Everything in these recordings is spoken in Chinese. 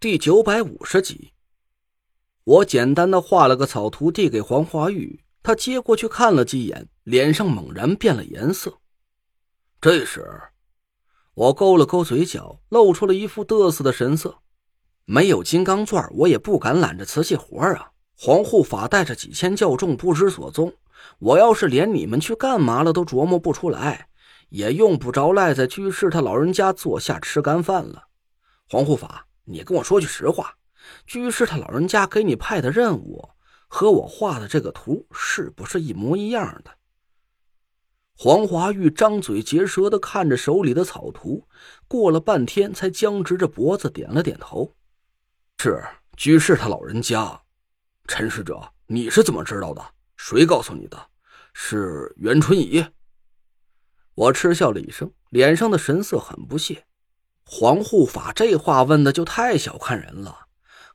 第九百五十集，我简单的画了个草图，递给黄花玉。他接过去看了几眼，脸上猛然变了颜色。这时，我勾了勾嘴角，露出了一副得瑟的神色。没有金刚钻，我也不敢揽着瓷器活啊。黄护法带着几千教众不知所踪，我要是连你们去干嘛了都琢磨不出来，也用不着赖在居士他老人家坐下吃干饭了。黄护法。你跟我说句实话，居士他老人家给你派的任务和我画的这个图是不是一模一样的？黄华玉张嘴结舌的看着手里的草图，过了半天才僵直着脖子点了点头：“是居士他老人家。”陈使者，你是怎么知道的？谁告诉你的？是袁春怡。我嗤笑了一声，脸上的神色很不屑。黄护法这话问的就太小看人了，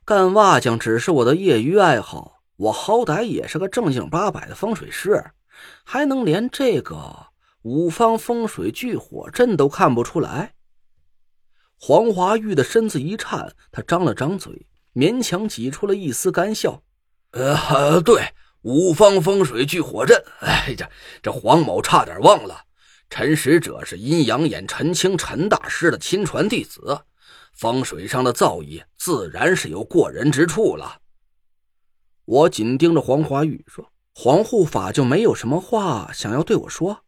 干瓦匠只是我的业余爱好，我好歹也是个正经八百的风水师，还能连这个五方风水聚火阵都看不出来？黄华玉的身子一颤，他张了张嘴，勉强挤出了一丝干笑：“呃，对，五方风水聚火阵，哎，呀这黄某差点忘了。”陈使者是阴阳眼陈清陈大师的亲传弟子，风水上的造诣自然是有过人之处了。我紧盯着黄华玉说：“黄护法就没有什么话想要对我说？”“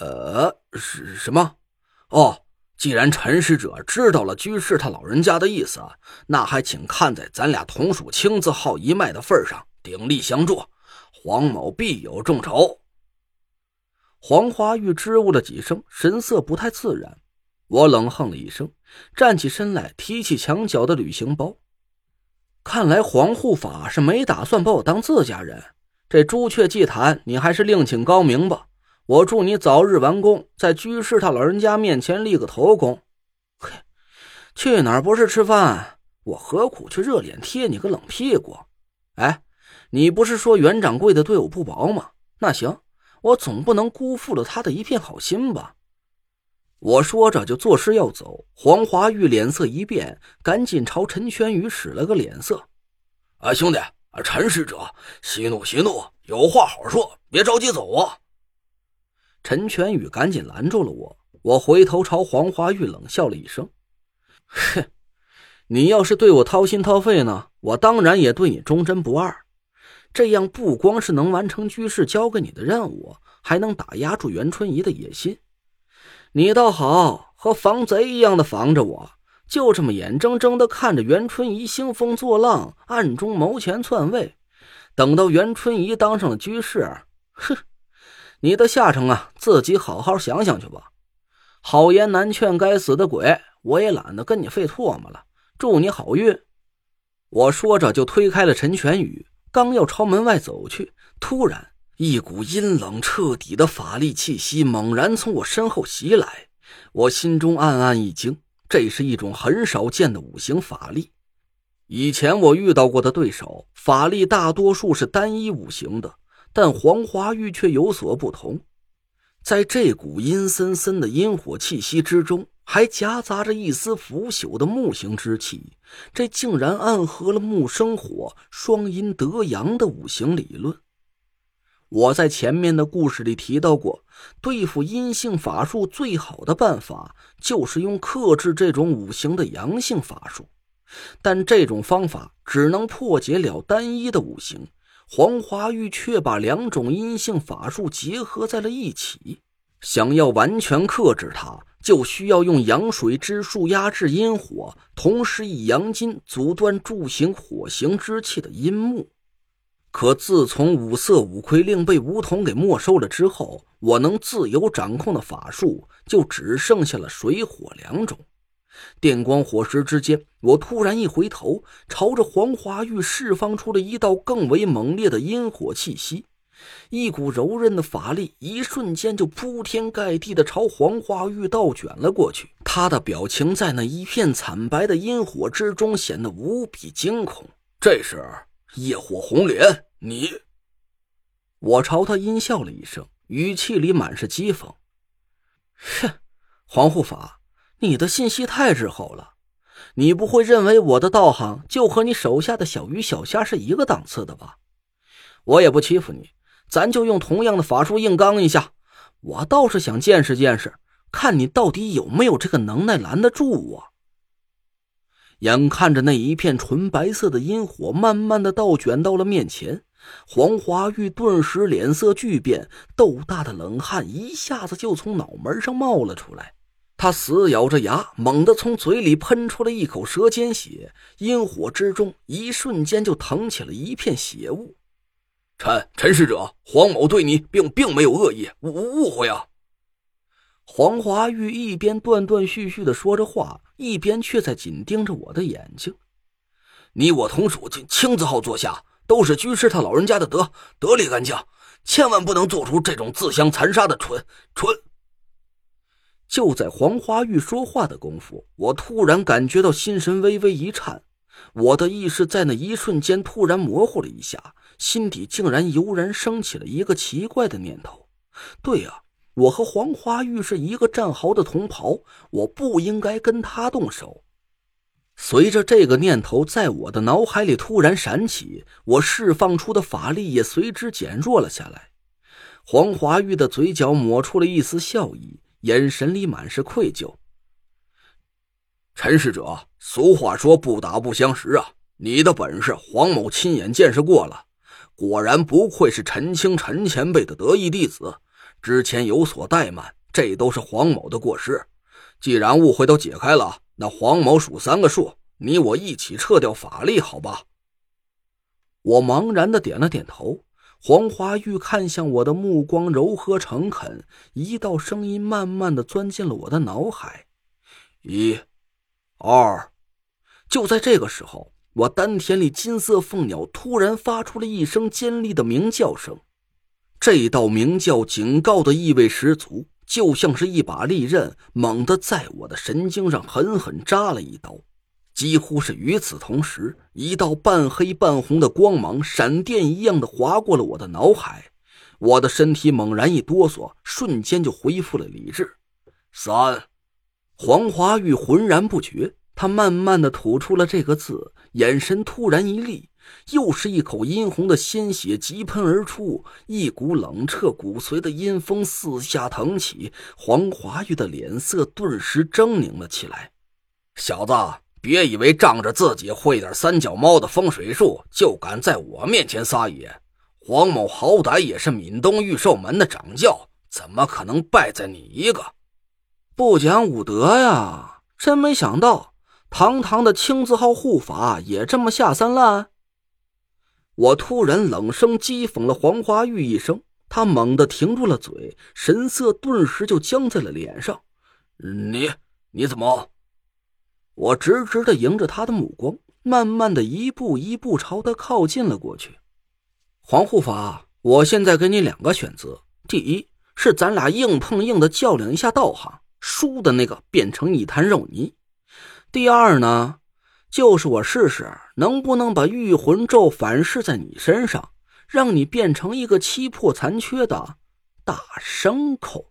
呃，是什么？哦，既然陈使者知道了居士他老人家的意思，那还请看在咱俩同属青字号一脉的份上，鼎力相助，黄某必有重酬。”黄花玉支吾了几声，神色不太自然。我冷哼了一声，站起身来，提起墙角的旅行包。看来黄护法是没打算把我当自家人。这朱雀祭坛，你还是另请高明吧。我祝你早日完工，在居士他老人家面前立个头功。嘿，去哪儿不是吃饭？我何苦去热脸贴你个冷屁股？哎，你不是说袁掌柜的对我不薄吗？那行。我总不能辜负了他的一片好心吧？我说着就作势要走，黄华玉脸色一变，赶紧朝陈全宇使了个脸色：“啊，兄弟，啊，陈使者，息怒息怒，有话好说，别着急走啊！”陈全宇赶紧拦住了我。我回头朝黄华玉冷笑了一声：“哼，你要是对我掏心掏肺呢，我当然也对你忠贞不二。”这样不光是能完成居士交给你的任务，还能打压住袁春怡的野心。你倒好，和防贼一样的防着我，就这么眼睁睁的看着袁春怡兴风作浪，暗中谋权篡位。等到袁春怡当上了居士，哼，你的下场啊，自己好好想想去吧。好言难劝，该死的鬼，我也懒得跟你费唾沫了。祝你好运。我说着就推开了陈全宇。刚要朝门外走去，突然一股阴冷彻底的法力气息猛然从我身后袭来，我心中暗暗一惊，这是一种很少见的五行法力。以前我遇到过的对手法力大多数是单一五行的，但黄华玉却有所不同，在这股阴森森的阴火气息之中。还夹杂着一丝腐朽的木形之气，这竟然暗合了木生火、双阴得阳的五行理论。我在前面的故事里提到过，对付阴性法术最好的办法就是用克制这种五行的阳性法术，但这种方法只能破解了单一的五行。黄华玉却把两种阴性法术结合在了一起，想要完全克制它。就需要用阳水之术压制阴火，同时以阳金阻断助行火行之气的阴木。可自从五色五魁令被梧桐给没收了之后，我能自由掌控的法术就只剩下了水火两种。电光火石之间，我突然一回头，朝着黄华玉释放出了一道更为猛烈的阴火气息。一股柔韧的法力，一瞬间就铺天盖地的朝黄花玉倒卷了过去。他的表情在那一片惨白的阴火之中显得无比惊恐。这时，业火红莲，你……我朝他阴笑了一声，语气里满是讥讽：“哼，黄护法，你的信息太滞后了。你不会认为我的道行就和你手下的小鱼小虾是一个档次的吧？我也不欺负你，咱就用同样的法术硬刚一下。我倒是想见识见识，看你到底有没有这个能耐拦得住我。眼看着那一片纯白色的阴火慢慢的倒卷到了面前，黄华玉顿时脸色巨变，豆大的冷汗一下子就从脑门上冒了出来。他死咬着牙，猛地从嘴里喷出了一口舌尖血，阴火之中一瞬间就腾起了一片血雾。陈陈使者，黄某对你并并没有恶意，误误会啊！黄华玉一边断断续续的说着话，一边却在紧盯着我的眼睛。你我同属青青字号座下，都是居士他老人家的得得力干将，千万不能做出这种自相残杀的蠢蠢。就在黄华玉说话的功夫，我突然感觉到心神微微一颤，我的意识在那一瞬间突然模糊了一下，心底竟然油然升起了一个奇怪的念头：对呀。我和黄花玉是一个战壕的同袍，我不应该跟他动手。随着这个念头在我的脑海里突然闪起，我释放出的法力也随之减弱了下来。黄华玉的嘴角抹出了一丝笑意，眼神里满是愧疚。陈使者，俗话说不打不相识啊，你的本事黄某亲眼见识过了，果然不愧是陈清陈前辈的得意弟子。之前有所怠慢，这都是黄某的过失。既然误会都解开了，那黄某数三个数，你我一起撤掉法力，好吧？我茫然的点了点头。黄华玉看向我的目光柔和诚恳，一道声音慢慢的钻进了我的脑海：一、二。就在这个时候，我丹田里金色凤鸟突然发出了一声尖利的鸣叫声。这道鸣叫警告的意味十足，就像是一把利刃，猛地在我的神经上狠狠扎了一刀。几乎是与此同时，一道半黑半红的光芒，闪电一样的划过了我的脑海，我的身体猛然一哆嗦，瞬间就恢复了理智。三，黄华玉浑然不觉，他慢慢的吐出了这个字，眼神突然一厉。又是一口殷红的鲜血急喷而出，一股冷彻骨髓的阴风四下腾起，黄华玉的脸色顿时狰狞了起来。小子，别以为仗着自己会点三脚猫的风水术，就敢在我面前撒野。黄某好歹也是闽东御兽门的掌教，怎么可能败在你一个？不讲武德呀！真没想到，堂堂的青字号护法也这么下三滥。我突然冷声讥讽了黄华玉一声，他猛地停住了嘴，神色顿时就僵在了脸上。你你怎么？我直直的迎着他的目光，慢慢的一步一步朝他靠近了过去。黄护法，我现在给你两个选择：第一是咱俩硬碰硬的较量一下道行，输的那个变成一滩肉泥；第二呢？就是我试试能不能把御魂咒反噬在你身上，让你变成一个七魄残缺的大牲口。